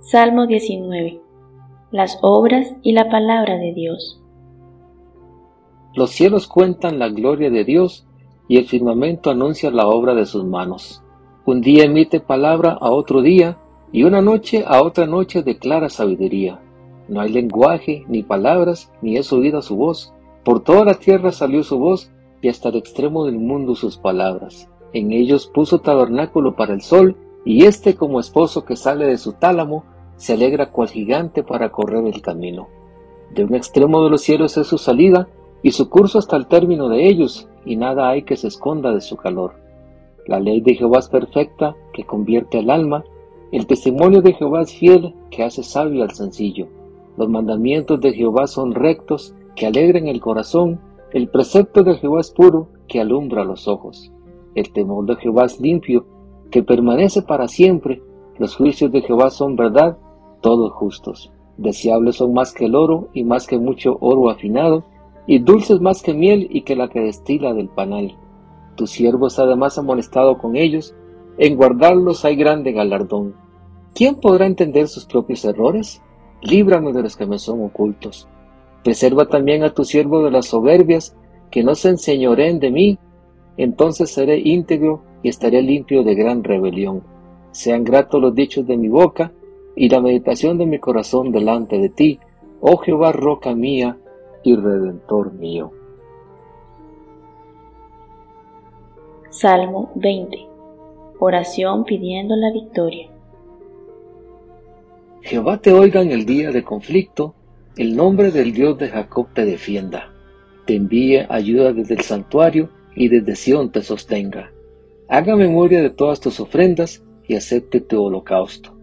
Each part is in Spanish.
Salmo 19. Las obras y la palabra de Dios. Los cielos cuentan la gloria de Dios y el firmamento anuncia la obra de sus manos. Un día emite palabra a otro día y una noche a otra noche declara sabiduría. No hay lenguaje, ni palabras, ni es oída su voz. Por toda la tierra salió su voz y hasta el extremo del mundo sus palabras. En ellos puso tabernáculo para el sol, y éste como esposo que sale de su tálamo, se alegra cual gigante para correr el camino. De un extremo de los cielos es su salida, y su curso hasta el término de ellos, y nada hay que se esconda de su calor. La ley de Jehová es perfecta, que convierte al alma, el testimonio de Jehová es fiel, que hace sabio al sencillo. Los mandamientos de Jehová son rectos, que alegran el corazón, el precepto de Jehová es puro, que alumbra los ojos. El temor de Jehová es limpio, que permanece para siempre. Los juicios de Jehová son verdad, todos justos. Deseables son más que el oro y más que mucho oro afinado, y dulces más que miel y que la que destila del panal. Tus siervos además amonestado con ellos, en guardarlos hay grande galardón. ¿Quién podrá entender sus propios errores? Líbrame de los que me son ocultos. Preserva también a tu siervo de las soberbias, que no se enseñoreen de mí, entonces seré íntegro y estaré limpio de gran rebelión. Sean gratos los dichos de mi boca y la meditación de mi corazón delante de ti, oh Jehová, roca mía y redentor mío. Salmo 20. Oración pidiendo la victoria. Jehová te oiga en el día de conflicto, el nombre del Dios de Jacob te defienda, te envíe ayuda desde el santuario y desde Sión te sostenga. Haga memoria de todas tus ofrendas y acepte tu holocausto.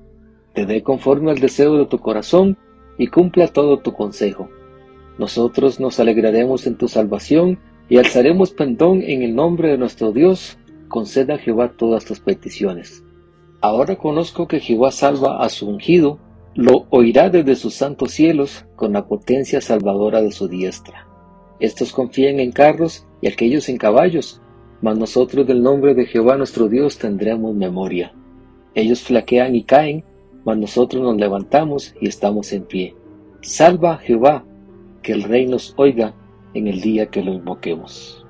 Te dé conforme al deseo de tu corazón y cumpla todo tu consejo. Nosotros nos alegraremos en tu salvación y alzaremos pendón en el nombre de nuestro Dios. Conceda a Jehová todas tus peticiones. Ahora conozco que Jehová salva a su ungido lo oirá desde sus santos cielos con la potencia salvadora de su diestra. Estos confían en carros y aquellos en caballos, mas nosotros del nombre de Jehová nuestro Dios tendremos memoria. Ellos flaquean y caen, mas nosotros nos levantamos y estamos en pie. Salva Jehová, que el rey nos oiga en el día que lo invoquemos.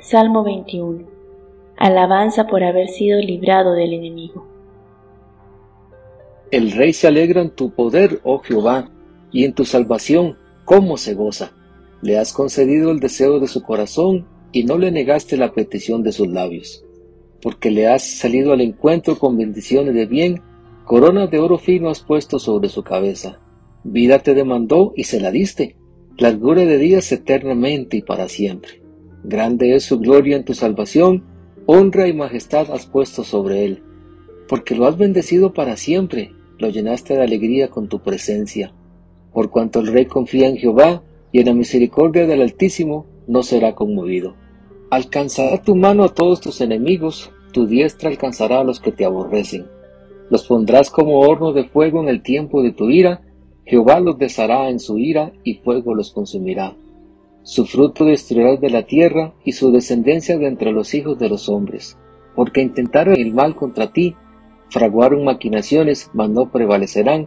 Salmo 21. Alabanza por haber sido librado del enemigo. El rey se alegra en tu poder, oh Jehová, y en tu salvación, cómo se goza. Le has concedido el deseo de su corazón y no le negaste la petición de sus labios. Porque le has salido al encuentro con bendiciones de bien, corona de oro fino has puesto sobre su cabeza. Vida te demandó y se la diste, largura de días eternamente y para siempre. Grande es su gloria en tu salvación, honra y majestad has puesto sobre él, porque lo has bendecido para siempre lo llenaste de alegría con tu presencia. Por cuanto el rey confía en Jehová y en la misericordia del Altísimo, no será conmovido. Alcanzará tu mano a todos tus enemigos, tu diestra alcanzará a los que te aborrecen. Los pondrás como horno de fuego en el tiempo de tu ira, Jehová los deshará en su ira y fuego los consumirá. Su fruto destruirás de la tierra y su descendencia de entre los hijos de los hombres, porque intentaron el mal contra ti, fraguaron maquinaciones, mas no prevalecerán,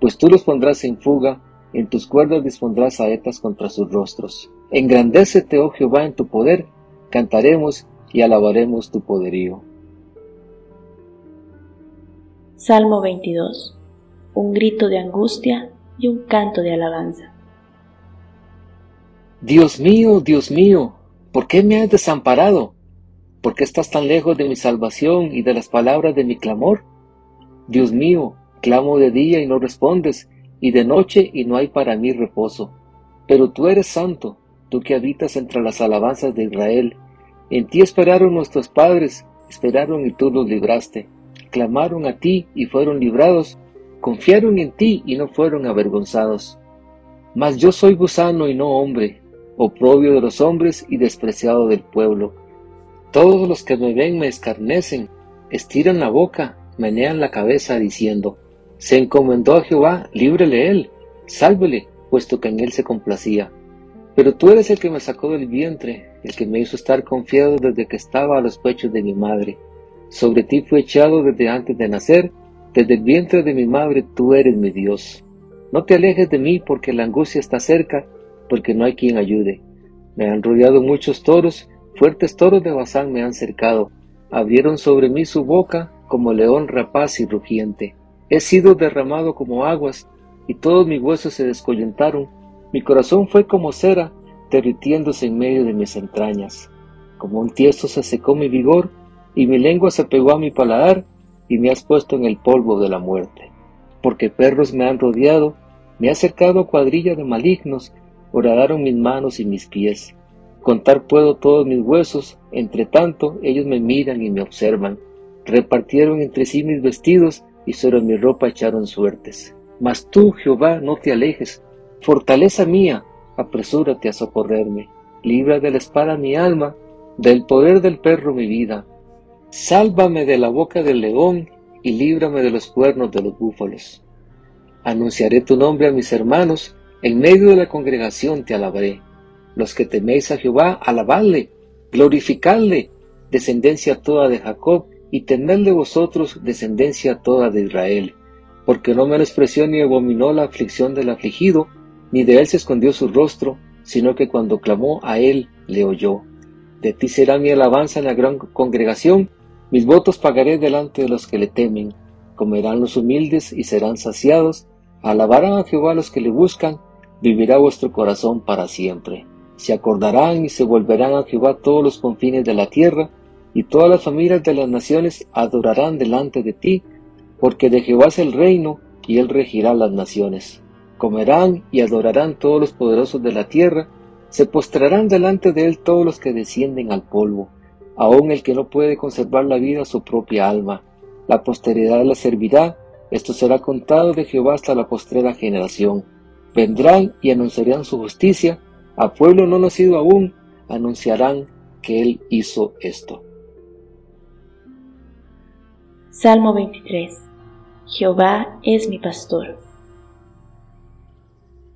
pues tú los pondrás en fuga, en tus cuerdas dispondrás saetas contra sus rostros. Engrandécete, oh Jehová, en tu poder, cantaremos y alabaremos tu poderío. Salmo 22. Un grito de angustia y un canto de alabanza. Dios mío, Dios mío, ¿por qué me has desamparado? ¿Por qué estás tan lejos de mi salvación y de las palabras de mi clamor? Dios mío, clamo de día y no respondes, y de noche y no hay para mí reposo. Pero tú eres santo, tú que habitas entre las alabanzas de Israel. En ti esperaron nuestros padres, esperaron y tú los libraste. Clamaron a ti y fueron librados, confiaron en ti y no fueron avergonzados. Mas yo soy gusano y no hombre, oprobio de los hombres y despreciado del pueblo. Todos los que me ven me escarnecen, estiran la boca, menean la cabeza diciendo, Se encomendó a Jehová, líbrele él, sálvele, puesto que en él se complacía. Pero tú eres el que me sacó del vientre, el que me hizo estar confiado desde que estaba a los pechos de mi madre. Sobre ti fui echado desde antes de nacer, desde el vientre de mi madre tú eres mi Dios. No te alejes de mí porque la angustia está cerca, porque no hay quien ayude. Me han rodeado muchos toros, fuertes toros de Bazán me han cercado, abrieron sobre mí su boca como león rapaz y rugiente. He sido derramado como aguas, y todos mis huesos se descoyuntaron. Mi corazón fue como cera, derritiéndose en medio de mis entrañas. Como un tiesto se secó mi vigor, y mi lengua se pegó a mi paladar, y me has puesto en el polvo de la muerte. Porque perros me han rodeado, me ha cercado cuadrilla de malignos, horadaron mis manos y mis pies. Contar puedo todos mis huesos, entre tanto ellos me miran y me observan. Repartieron entre sí mis vestidos y sobre mi ropa echaron suertes. Mas tú, Jehová, no te alejes. Fortaleza mía, apresúrate a socorrerme. Libra de la espada mi alma, del poder del perro mi vida. Sálvame de la boca del león y líbrame de los cuernos de los búfalos. Anunciaré tu nombre a mis hermanos, en medio de la congregación te alabaré. Los que teméis a Jehová, alabadle, glorificadle, descendencia toda de Jacob, y temedle vosotros, descendencia toda de Israel. Porque no menospreció ni abominó la aflicción del afligido, ni de él se escondió su rostro, sino que cuando clamó a él, le oyó. De ti será mi alabanza en la gran congregación, mis votos pagaré delante de los que le temen. Comerán los humildes y serán saciados. Alabarán a Jehová los que le buscan. Vivirá vuestro corazón para siempre. Se acordarán y se volverán a Jehová todos los confines de la tierra, y todas las familias de las naciones adorarán delante de ti, porque de Jehová es el reino, y él regirá las naciones. Comerán y adorarán todos los poderosos de la tierra, se postrarán delante de él todos los que descienden al polvo aun el que no puede conservar la vida a su propia alma. La posteridad la servirá, esto será contado de Jehová hasta la postrera generación. Vendrán y anunciarán su justicia, a pueblo no nacido aún, anunciarán que Él hizo esto. Salmo 23 Jehová es mi pastor.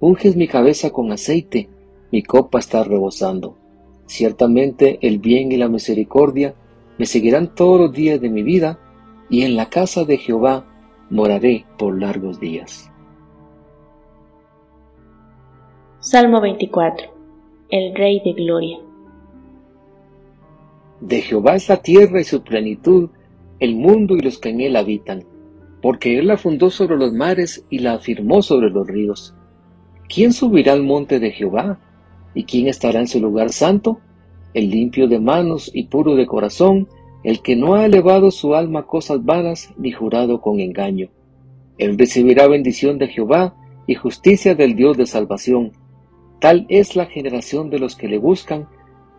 unges mi cabeza con aceite, mi copa está rebosando. Ciertamente el bien y la misericordia me seguirán todos los días de mi vida, y en la casa de Jehová moraré por largos días. Salmo 24. El Rey de Gloria. De Jehová es la tierra y su plenitud, el mundo y los que en él habitan, porque él la fundó sobre los mares y la afirmó sobre los ríos. ¿Quién subirá al monte de Jehová? ¿Y quién estará en su lugar santo? El limpio de manos y puro de corazón, el que no ha elevado su alma a cosas vanas ni jurado con engaño. Él recibirá bendición de Jehová y justicia del Dios de salvación. Tal es la generación de los que le buscan,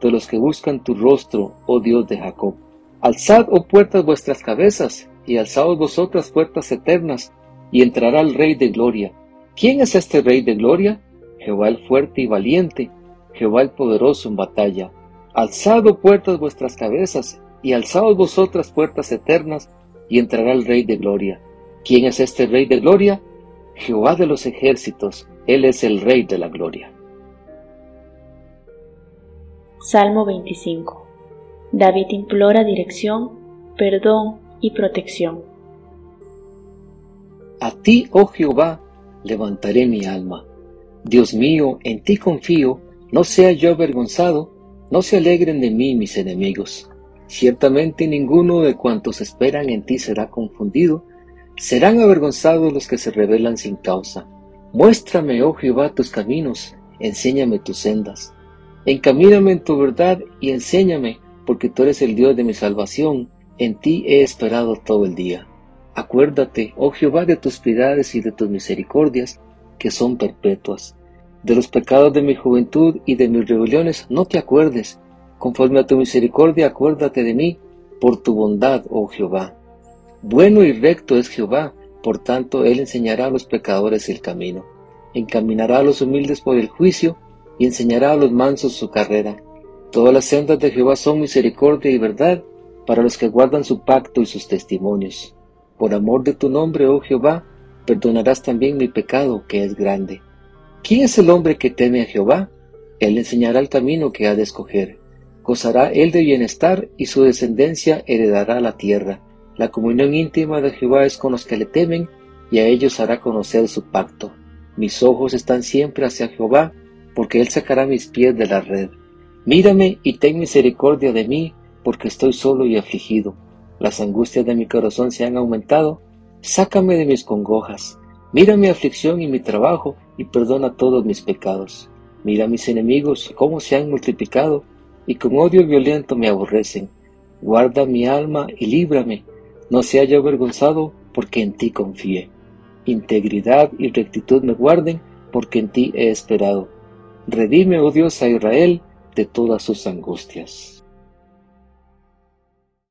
de los que buscan tu rostro, oh Dios de Jacob. Alzad, oh puertas, vuestras cabezas, y alzaos vosotras puertas eternas, y entrará el Rey de Gloria. ¿Quién es este Rey de Gloria? Jehová el fuerte y valiente, Jehová el poderoso en batalla. Alzad puertas vuestras cabezas, y alzaos vosotras puertas eternas, y entrará el Rey de Gloria. ¿Quién es este Rey de Gloria? Jehová de los ejércitos, Él es el Rey de la Gloria. Salmo 25 David implora dirección, perdón y protección. A ti, oh Jehová, levantaré mi alma. Dios mío, en ti confío, no sea yo avergonzado, no se alegren de mí mis enemigos. Ciertamente ninguno de cuantos esperan en ti será confundido, serán avergonzados los que se rebelan sin causa. Muéstrame, oh Jehová, tus caminos, enséñame tus sendas. Encamíname en tu verdad y enséñame, porque tú eres el Dios de mi salvación, en ti he esperado todo el día. Acuérdate, oh Jehová, de tus piedades y de tus misericordias, que son perpetuas. De los pecados de mi juventud y de mis rebeliones no te acuerdes. Conforme a tu misericordia, acuérdate de mí, por tu bondad, oh Jehová. Bueno y recto es Jehová, por tanto él enseñará a los pecadores el camino. Encaminará a los humildes por el juicio y enseñará a los mansos su carrera. Todas las sendas de Jehová son misericordia y verdad para los que guardan su pacto y sus testimonios. Por amor de tu nombre, oh Jehová, perdonarás también mi pecado, que es grande. ¿Quién es el hombre que teme a Jehová? Él enseñará el camino que ha de escoger. Gozará él de bienestar y su descendencia heredará la tierra. La comunión íntima de Jehová es con los que le temen y a ellos hará conocer su pacto. Mis ojos están siempre hacia Jehová, porque él sacará mis pies de la red. Mírame y ten misericordia de mí, porque estoy solo y afligido. Las angustias de mi corazón se han aumentado. Sácame de mis congojas. Mira mi aflicción y mi trabajo y perdona todos mis pecados. Mira mis enemigos cómo se han multiplicado y con odio violento me aborrecen. Guarda mi alma y líbrame. No sea yo avergonzado porque en ti confié. Integridad y rectitud me guarden porque en ti he esperado. Redime, oh Dios, a Israel de todas sus angustias.